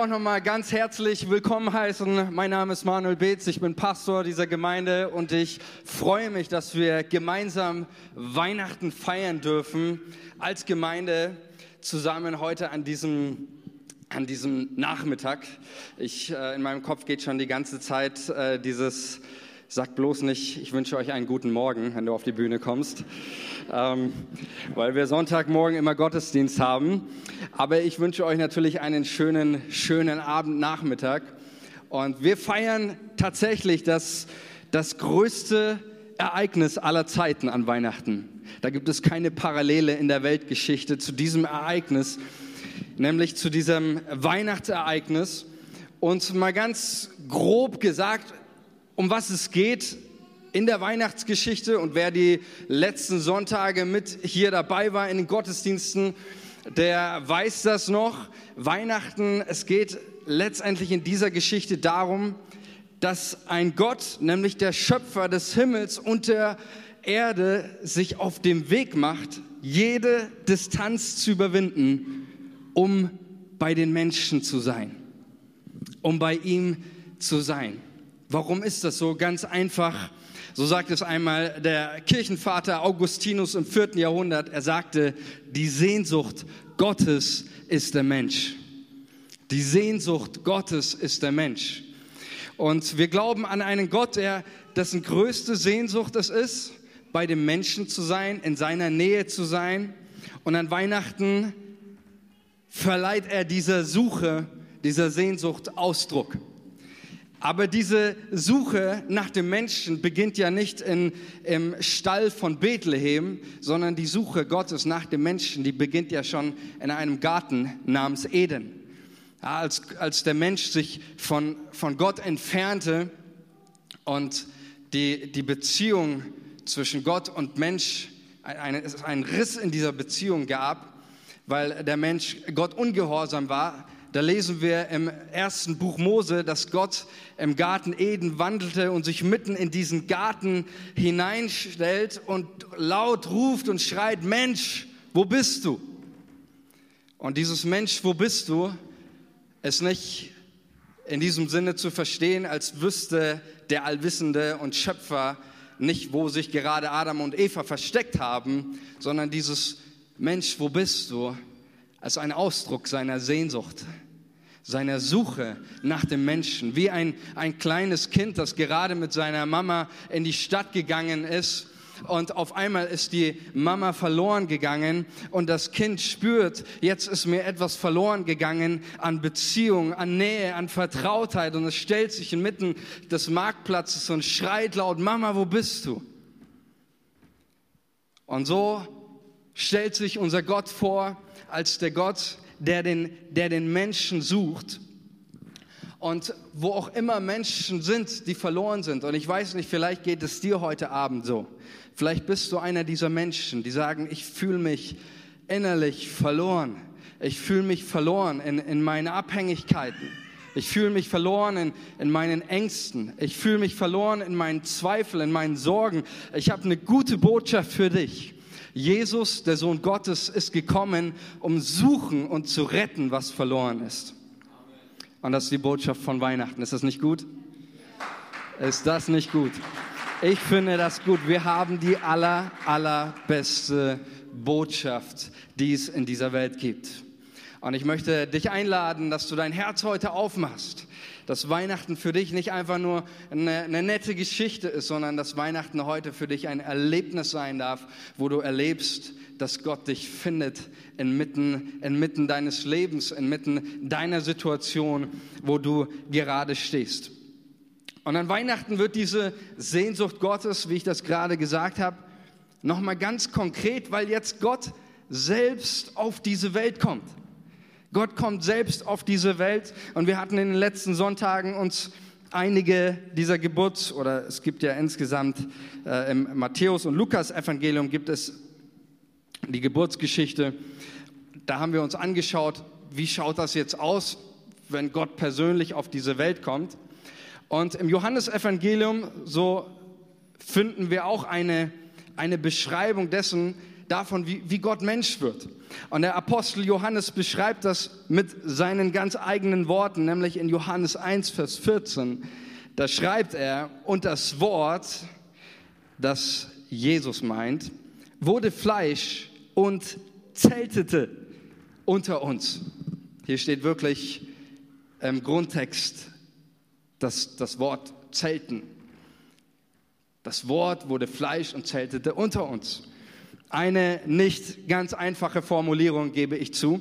auch nochmal ganz herzlich willkommen heißen. Mein Name ist Manuel Beetz, ich bin Pastor dieser Gemeinde und ich freue mich, dass wir gemeinsam Weihnachten feiern dürfen als Gemeinde zusammen heute an diesem an diesem Nachmittag. Ich, äh, in meinem Kopf geht schon die ganze Zeit äh, dieses Sag bloß nicht, ich wünsche euch einen guten Morgen, wenn du auf die Bühne kommst, ähm, weil wir Sonntagmorgen immer Gottesdienst haben. Aber ich wünsche euch natürlich einen schönen, schönen Abend, Nachmittag. Und wir feiern tatsächlich das, das größte Ereignis aller Zeiten an Weihnachten. Da gibt es keine Parallele in der Weltgeschichte zu diesem Ereignis, nämlich zu diesem Weihnachtsereignis. Und mal ganz grob gesagt, um was es geht in der Weihnachtsgeschichte und wer die letzten Sonntage mit hier dabei war in den Gottesdiensten, der weiß das noch. Weihnachten, es geht letztendlich in dieser Geschichte darum, dass ein Gott, nämlich der Schöpfer des Himmels und der Erde, sich auf dem Weg macht, jede Distanz zu überwinden, um bei den Menschen zu sein, um bei ihm zu sein. Warum ist das so? Ganz einfach. So sagt es einmal der Kirchenvater Augustinus im vierten Jahrhundert. Er sagte, die Sehnsucht Gottes ist der Mensch. Die Sehnsucht Gottes ist der Mensch. Und wir glauben an einen Gott, der, dessen größte Sehnsucht es ist, bei dem Menschen zu sein, in seiner Nähe zu sein. Und an Weihnachten verleiht er dieser Suche, dieser Sehnsucht Ausdruck. Aber diese Suche nach dem Menschen beginnt ja nicht in, im Stall von Bethlehem, sondern die Suche Gottes nach dem Menschen, die beginnt ja schon in einem Garten namens Eden. Ja, als, als der Mensch sich von, von Gott entfernte und die, die Beziehung zwischen Gott und Mensch, ein, ein Riss in dieser Beziehung gab, weil der Mensch Gott ungehorsam war, da lesen wir im ersten Buch Mose, dass Gott im Garten Eden wandelte und sich mitten in diesen Garten hineinstellt und laut ruft und schreit, Mensch, wo bist du? Und dieses Mensch, wo bist du, ist nicht in diesem Sinne zu verstehen, als wüsste der Allwissende und Schöpfer nicht, wo sich gerade Adam und Eva versteckt haben, sondern dieses Mensch, wo bist du, als ein Ausdruck seiner Sehnsucht, seiner Suche nach dem Menschen. Wie ein, ein kleines Kind, das gerade mit seiner Mama in die Stadt gegangen ist und auf einmal ist die Mama verloren gegangen und das Kind spürt, jetzt ist mir etwas verloren gegangen an Beziehung, an Nähe, an Vertrautheit und es stellt sich inmitten des Marktplatzes und schreit laut, Mama, wo bist du? Und so stellt sich unser Gott vor als der Gott, der den, der den Menschen sucht. Und wo auch immer Menschen sind, die verloren sind. Und ich weiß nicht, vielleicht geht es dir heute Abend so. Vielleicht bist du einer dieser Menschen, die sagen, ich fühle mich innerlich verloren. Ich fühle mich verloren in, in meinen Abhängigkeiten. Ich fühle mich verloren in, in meinen Ängsten. Ich fühle mich verloren in meinen Zweifeln, in meinen Sorgen. Ich habe eine gute Botschaft für dich. Jesus, der Sohn Gottes, ist gekommen, um suchen und zu retten, was verloren ist. Und das ist die Botschaft von Weihnachten. Ist das nicht gut? Ist das nicht gut? Ich finde das gut. Wir haben die aller, allerbeste Botschaft, die es in dieser Welt gibt. Und ich möchte dich einladen, dass du dein Herz heute aufmachst dass Weihnachten für dich nicht einfach nur eine, eine, nette Geschichte ist, sondern dass Weihnachten heute für dich ein Erlebnis sein darf, wo du erlebst, dass Gott dich findet inmitten, inmitten deines Lebens, inmitten deiner Situation, wo du gerade stehst. Und an Weihnachten wird diese Sehnsucht Gottes, wie ich das gerade gesagt habe, nochmal ganz konkret, weil jetzt Gott selbst auf diese Welt kommt. Gott kommt selbst auf diese Welt und wir hatten in den letzten Sonntagen uns einige dieser Geburts- oder es gibt ja insgesamt äh, im Matthäus- und Lukas-Evangelium gibt es die Geburtsgeschichte. Da haben wir uns angeschaut, wie schaut das jetzt aus, wenn Gott persönlich auf diese Welt kommt. Und im Johannesevangelium, so finden wir auch eine, eine Beschreibung dessen, davon, wie, wie Gott Mensch wird. Und der Apostel Johannes beschreibt das mit seinen ganz eigenen Worten, nämlich in Johannes 1, Vers 14. Da schreibt er, und das Wort, das Jesus meint, wurde Fleisch und zeltete unter uns. Hier steht wirklich im Grundtext das, das Wort zelten. Das Wort wurde Fleisch und zeltete unter uns. Eine nicht ganz einfache Formulierung gebe ich zu.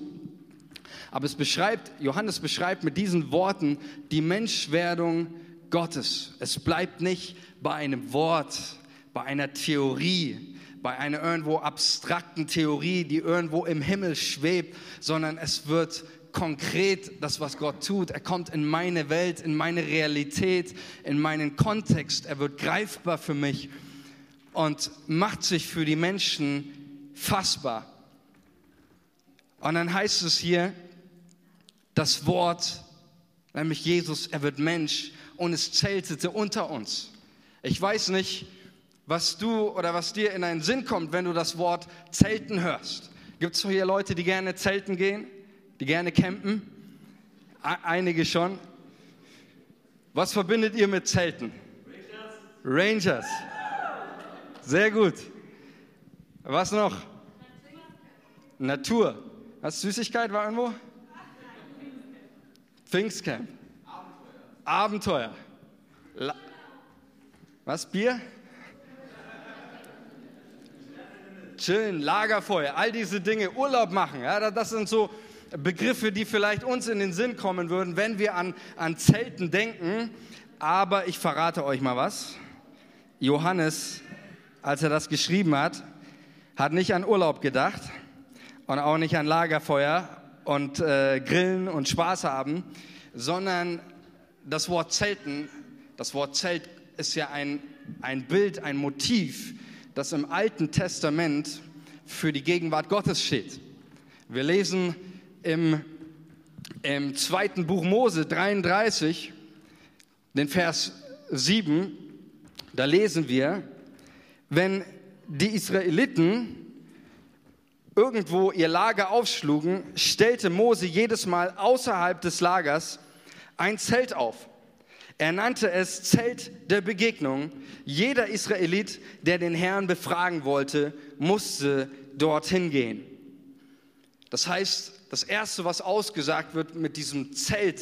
Aber es beschreibt, Johannes beschreibt mit diesen Worten die Menschwerdung Gottes. Es bleibt nicht bei einem Wort, bei einer Theorie, bei einer irgendwo abstrakten Theorie, die irgendwo im Himmel schwebt, sondern es wird konkret das, was Gott tut. Er kommt in meine Welt, in meine Realität, in meinen Kontext. Er wird greifbar für mich und macht sich für die Menschen fassbar. Und dann heißt es hier, das Wort, nämlich Jesus, er wird Mensch und es zeltete unter uns. Ich weiß nicht, was du oder was dir in einen Sinn kommt, wenn du das Wort Zelten hörst. Gibt es hier Leute, die gerne zelten gehen, die gerne campen? Einige schon. Was verbindet ihr mit Zelten? Rangers. Rangers. Sehr gut. Was noch? Natur. Was Süßigkeit war irgendwo? Pfingstcamp. Abenteuer. Abenteuer. Was Bier? chillen, Lagerfeuer, all diese Dinge, Urlaub machen. Ja, das sind so Begriffe, die vielleicht uns in den Sinn kommen würden, wenn wir an, an Zelten denken. Aber ich verrate euch mal was. Johannes, als er das geschrieben hat, hat nicht an Urlaub gedacht und auch nicht an Lagerfeuer und äh, Grillen und Spaß haben, sondern das Wort Zelten, das Wort Zelt ist ja ein, ein Bild, ein Motiv, das im Alten Testament für die Gegenwart Gottes steht. Wir lesen im, im zweiten Buch Mose 33, den Vers 7, da lesen wir, wenn die Israeliten irgendwo ihr Lager aufschlugen, stellte Mose jedes Mal außerhalb des Lagers ein Zelt auf. Er nannte es Zelt der Begegnung. Jeder Israelit, der den Herrn befragen wollte, musste dorthin gehen. Das heißt, das Erste, was ausgesagt wird mit diesem Zelt,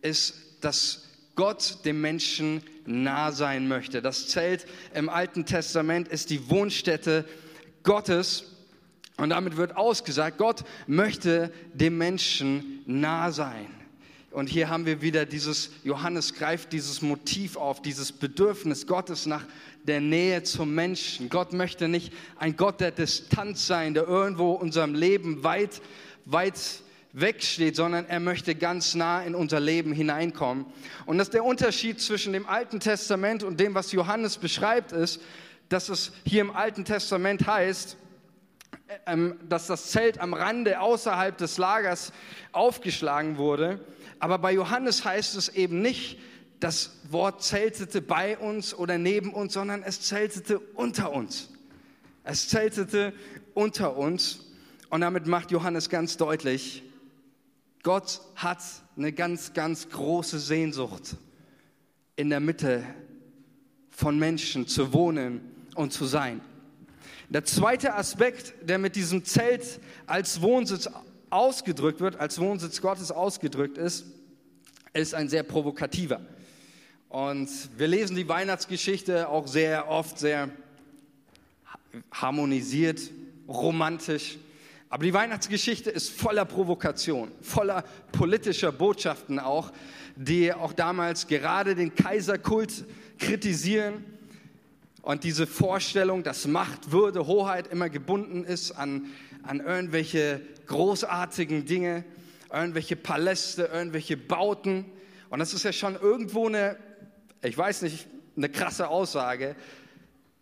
ist, dass Gott dem Menschen nah sein möchte. Das Zelt im Alten Testament ist die Wohnstätte Gottes. Und damit wird ausgesagt, Gott möchte dem Menschen nah sein. Und hier haben wir wieder dieses, Johannes greift dieses Motiv auf, dieses Bedürfnis Gottes nach der Nähe zum Menschen. Gott möchte nicht ein Gott der Distanz sein, der irgendwo unserem Leben weit, weit wegsteht, sondern er möchte ganz nah in unser Leben hineinkommen. Und dass der Unterschied zwischen dem Alten Testament und dem, was Johannes beschreibt, ist, dass es hier im Alten Testament heißt, ähm, dass das Zelt am Rande außerhalb des Lagers aufgeschlagen wurde aber bei Johannes heißt es eben nicht, das Wort zeltete bei uns oder neben uns, sondern es zeltete unter uns. Es zeltete unter uns. Und damit macht Johannes ganz deutlich, Gott hat eine ganz, ganz große Sehnsucht, in der Mitte von Menschen zu wohnen und zu sein. Der zweite Aspekt, der mit diesem Zelt als Wohnsitz ausgedrückt wird, als Wohnsitz Gottes ausgedrückt ist, ist ein sehr provokativer. Und wir lesen die Weihnachtsgeschichte auch sehr oft sehr harmonisiert, romantisch. Aber die Weihnachtsgeschichte ist voller Provokation, voller politischer Botschaften auch, die auch damals gerade den Kaiserkult kritisieren und diese Vorstellung, dass Macht, Würde, Hoheit immer gebunden ist an, an irgendwelche großartigen Dinge, irgendwelche Paläste, irgendwelche Bauten. Und das ist ja schon irgendwo eine, ich weiß nicht, eine krasse Aussage.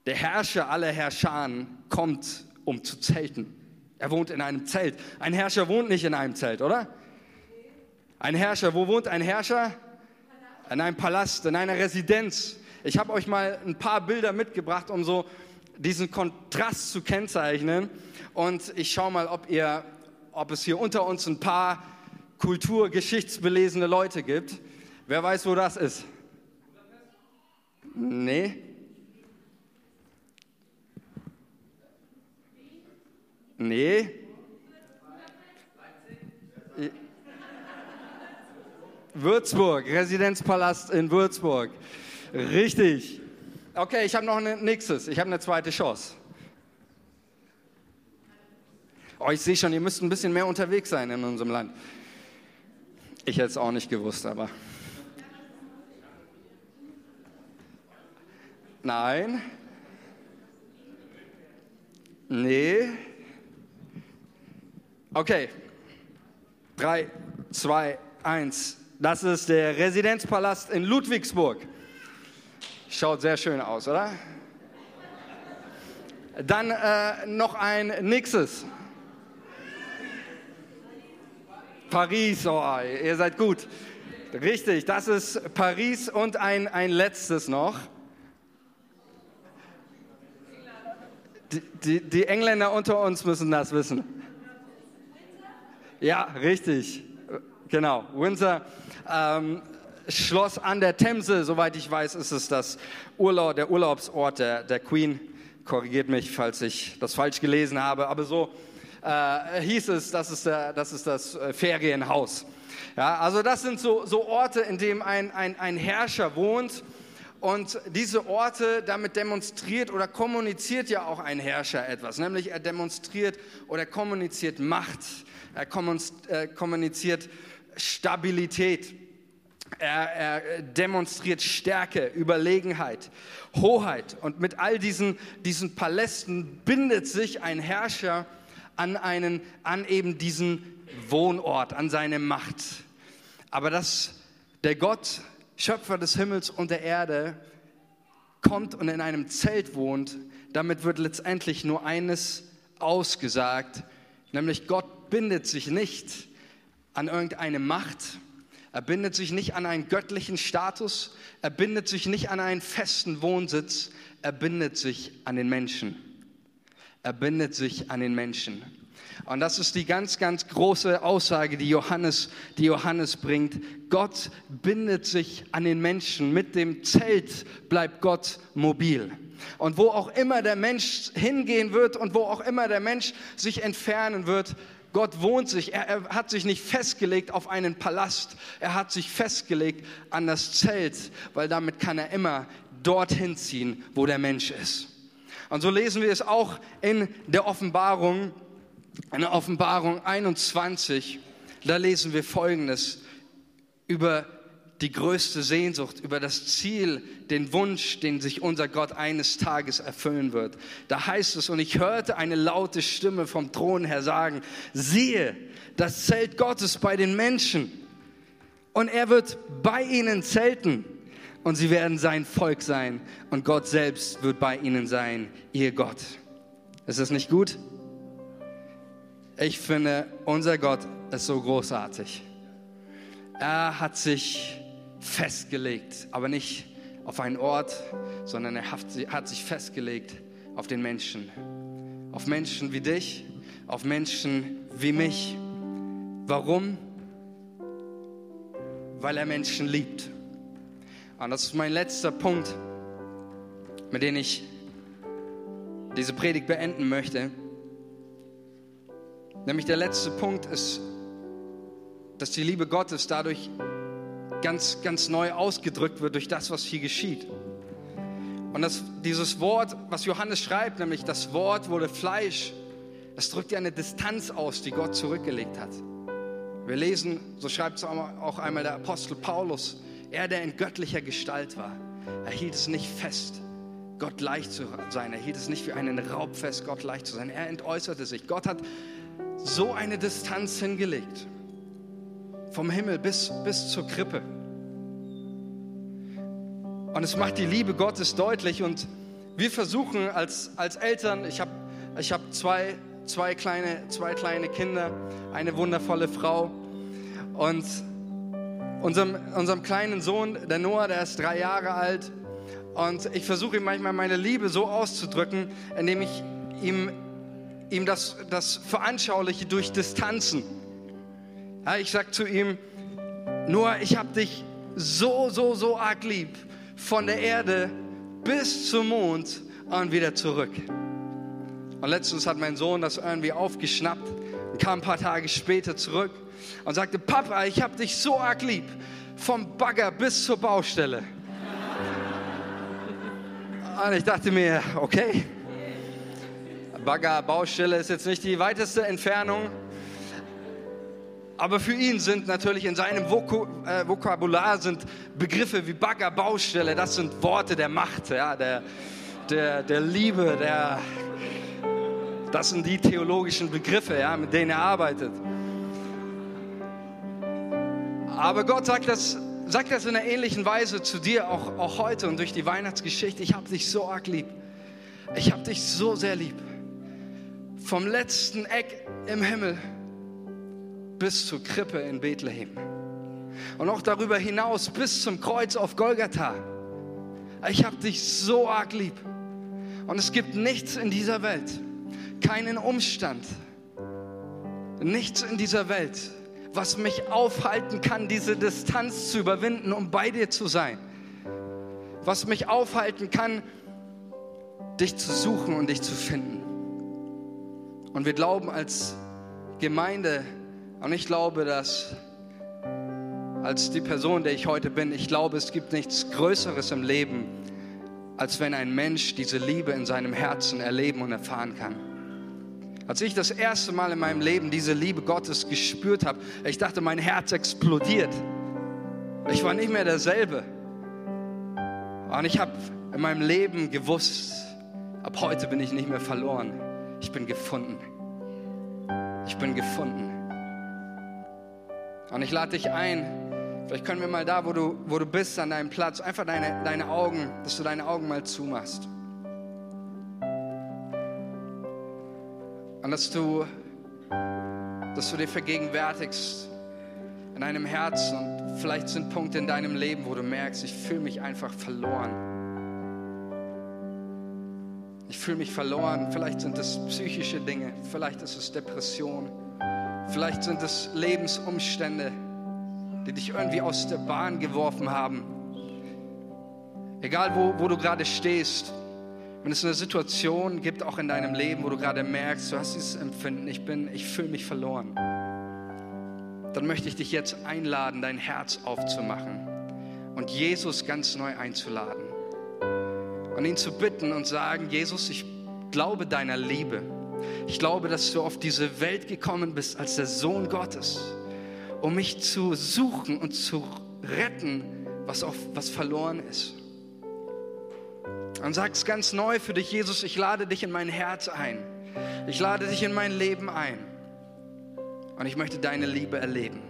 Der Herrscher aller Herrscharen kommt, um zu zelten. Er wohnt in einem Zelt. Ein Herrscher wohnt nicht in einem Zelt, oder? Ein Herrscher, wo wohnt ein Herrscher? In einem Palast, in einer Residenz. Ich habe euch mal ein paar Bilder mitgebracht, um so diesen Kontrast zu kennzeichnen. Und ich schaue mal, ob, ihr, ob es hier unter uns ein paar kulturgeschichtsbelesene Leute gibt. Wer weiß, wo das ist? Nee. Nee. Würzburg, Residenzpalast in Würzburg. Richtig. Okay, ich habe noch ein nächstes. Ich habe eine zweite Chance. Oh, ich sehe schon, ihr müsst ein bisschen mehr unterwegs sein in unserem Land. Ich hätte es auch nicht gewusst, aber. Nein. Nee. Okay. Drei, zwei, eins. Das ist der Residenzpalast in Ludwigsburg. Schaut sehr schön aus, oder? Dann äh, noch ein nächstes. Paris, oh, ihr seid gut. Richtig, das ist Paris und ein, ein letztes noch. Die, die, die Engländer unter uns müssen das wissen. Ja, richtig. Genau, Windsor. Ähm, Schloss an der Themse, soweit ich weiß, ist es das Urlaub, der Urlaubsort der, der Queen. Korrigiert mich, falls ich das falsch gelesen habe, aber so äh, hieß es, das ist, der, das, ist das äh, Ferienhaus. Ja, also das sind so, so Orte, in denen ein, ein, ein Herrscher wohnt. Und diese Orte, damit demonstriert oder kommuniziert ja auch ein Herrscher etwas, nämlich er demonstriert oder kommuniziert Macht, er äh, kommuniziert Stabilität, er, er demonstriert Stärke, Überlegenheit, Hoheit. Und mit all diesen, diesen Palästen bindet sich ein Herrscher an, einen, an eben diesen Wohnort, an seine Macht. Aber dass der Gott, Schöpfer des Himmels und der Erde, kommt und in einem Zelt wohnt, damit wird letztendlich nur eines ausgesagt, nämlich Gott bindet sich nicht an irgendeine Macht, er bindet sich nicht an einen göttlichen Status, er bindet sich nicht an einen festen Wohnsitz, er bindet sich an den Menschen er bindet sich an den Menschen. Und das ist die ganz, ganz große Aussage, die Johannes, die Johannes bringt. Gott bindet sich an den Menschen. Mit dem Zelt bleibt Gott mobil. Und wo auch immer der Mensch hingehen wird und wo auch immer der Mensch sich entfernen wird, Gott wohnt sich. Er, er hat sich nicht festgelegt auf einen Palast. Er hat sich festgelegt an das Zelt, weil damit kann er immer dorthin ziehen, wo der Mensch ist. Und so lesen wir es auch in der Offenbarung, in der Offenbarung 21. Da lesen wir Folgendes über die größte Sehnsucht, über das Ziel, den Wunsch, den sich unser Gott eines Tages erfüllen wird. Da heißt es, und ich hörte eine laute Stimme vom Thron her sagen, siehe, das Zelt Gottes bei den Menschen und er wird bei ihnen zelten und sie werden sein Volk sein und Gott selbst wird bei ihnen sein, ihr Gott. Ist das nicht gut? Ich finde, unser Gott ist so großartig. Er hat sich festgelegt, aber nicht auf einen Ort, sondern er hat sich festgelegt auf den Menschen. Auf Menschen wie dich, auf Menschen wie mich. Warum? Weil er Menschen liebt. Und das ist mein letzter Punkt, mit dem ich diese Predigt beenden möchte. Nämlich der letzte Punkt ist, dass die Liebe Gottes dadurch ganz, ganz neu ausgedrückt wird durch das, was hier geschieht. Und das, dieses Wort, was Johannes schreibt, nämlich das Wort wurde Fleisch, das drückt ja eine Distanz aus, die Gott zurückgelegt hat. Wir lesen, so schreibt es auch einmal der Apostel Paulus, er, der in göttlicher Gestalt war, er hielt es nicht fest, Gott leicht zu sein. Er hielt es nicht für einen Raub fest, Gott leicht zu sein. Er entäußerte sich. Gott hat so eine Distanz hingelegt. Vom Himmel bis, bis zur Krippe. Und es macht die Liebe Gottes deutlich. Und wir versuchen als, als Eltern, ich habe ich hab zwei, zwei, kleine, zwei kleine Kinder, eine wundervolle Frau. Und unserem, unserem kleinen Sohn, der Noah, der ist drei Jahre alt. Und ich versuche ihm manchmal meine Liebe so auszudrücken, indem ich ihm, ihm das, das veranschauliche durch Distanzen. Ja, ich sage zu ihm, nur ich habe dich so, so, so arg lieb, von der Erde bis zum Mond und wieder zurück. Und letztens hat mein Sohn das irgendwie aufgeschnappt und kam ein paar Tage später zurück und sagte, Papa, ich habe dich so arg lieb, vom Bagger bis zur Baustelle. Und ich dachte mir, okay, Bagger, Baustelle ist jetzt nicht die weiteste Entfernung. Aber für ihn sind natürlich in seinem Vok äh, Vokabular sind Begriffe wie Bagger, Baustelle, das sind Worte der Macht, ja, der, der, der Liebe, der, das sind die theologischen Begriffe, ja, mit denen er arbeitet. Aber Gott sagt das, sagt das in einer ähnlichen Weise zu dir, auch, auch heute und durch die Weihnachtsgeschichte. Ich habe dich so arg lieb. Ich habe dich so sehr lieb. Vom letzten Eck im Himmel bis zur Krippe in Bethlehem. Und auch darüber hinaus bis zum Kreuz auf Golgatha. Ich habe dich so arg lieb. Und es gibt nichts in dieser Welt, keinen Umstand, nichts in dieser Welt, was mich aufhalten kann, diese Distanz zu überwinden, um bei dir zu sein. Was mich aufhalten kann, dich zu suchen und dich zu finden. Und wir glauben als Gemeinde, und ich glaube, dass als die Person, der ich heute bin, ich glaube, es gibt nichts Größeres im Leben, als wenn ein Mensch diese Liebe in seinem Herzen erleben und erfahren kann. Als ich das erste Mal in meinem Leben diese Liebe Gottes gespürt habe, ich dachte, mein Herz explodiert. Ich war nicht mehr derselbe. Und ich habe in meinem Leben gewusst, ab heute bin ich nicht mehr verloren. Ich bin gefunden. Ich bin gefunden. Und ich lade dich ein, vielleicht können wir mal da, wo du, wo du bist, an deinem Platz, einfach deine, deine Augen, dass du deine Augen mal zumachst. Und dass du, dass du dir vergegenwärtigst in deinem Herzen und vielleicht sind Punkte in deinem Leben, wo du merkst, ich fühle mich einfach verloren. Ich fühle mich verloren. Vielleicht sind es psychische Dinge, vielleicht ist es Depression, vielleicht sind es Lebensumstände, die dich irgendwie aus der Bahn geworfen haben. Egal, wo, wo du gerade stehst, wenn es eine Situation gibt, auch in deinem Leben, wo du gerade merkst, du hast dieses Empfinden, ich bin, ich fühle mich verloren, dann möchte ich dich jetzt einladen, dein Herz aufzumachen und Jesus ganz neu einzuladen. Und ihn zu bitten und sagen, Jesus, ich glaube deiner Liebe. Ich glaube, dass du auf diese Welt gekommen bist als der Sohn Gottes, um mich zu suchen und zu retten, was, auf, was verloren ist. Und sag's ganz neu für dich, Jesus, ich lade dich in mein Herz ein. Ich lade dich in mein Leben ein. Und ich möchte deine Liebe erleben.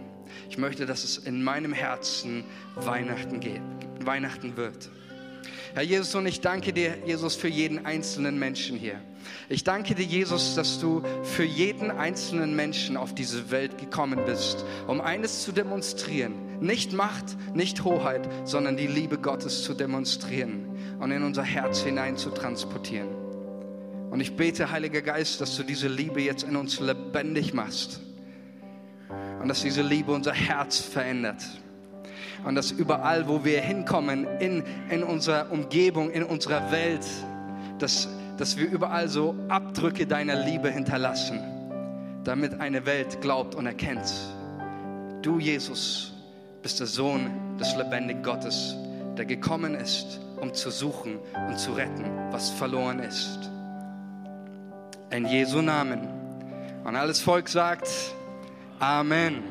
Ich möchte, dass es in meinem Herzen Weihnachten geht, Weihnachten wird. Herr Jesus, und ich danke dir, Jesus, für jeden einzelnen Menschen hier. Ich danke dir, Jesus, dass du für jeden einzelnen Menschen auf diese Welt gekommen bist, um eines zu demonstrieren. Nicht Macht, nicht Hoheit, sondern die Liebe Gottes zu demonstrieren und in unser Herz hinein zu transportieren. Und ich bete, Heiliger Geist, dass du diese Liebe jetzt in uns lebendig machst und dass diese Liebe unser Herz verändert. Und dass überall, wo wir hinkommen, in, in unserer Umgebung, in unserer Welt, dass, dass wir überall so Abdrücke deiner Liebe hinterlassen, damit eine Welt glaubt und erkennt, du Jesus bist der Sohn des lebendigen Gottes, der gekommen ist, um zu suchen und zu retten, was verloren ist. In Jesu Namen. Und alles Volk sagt Amen.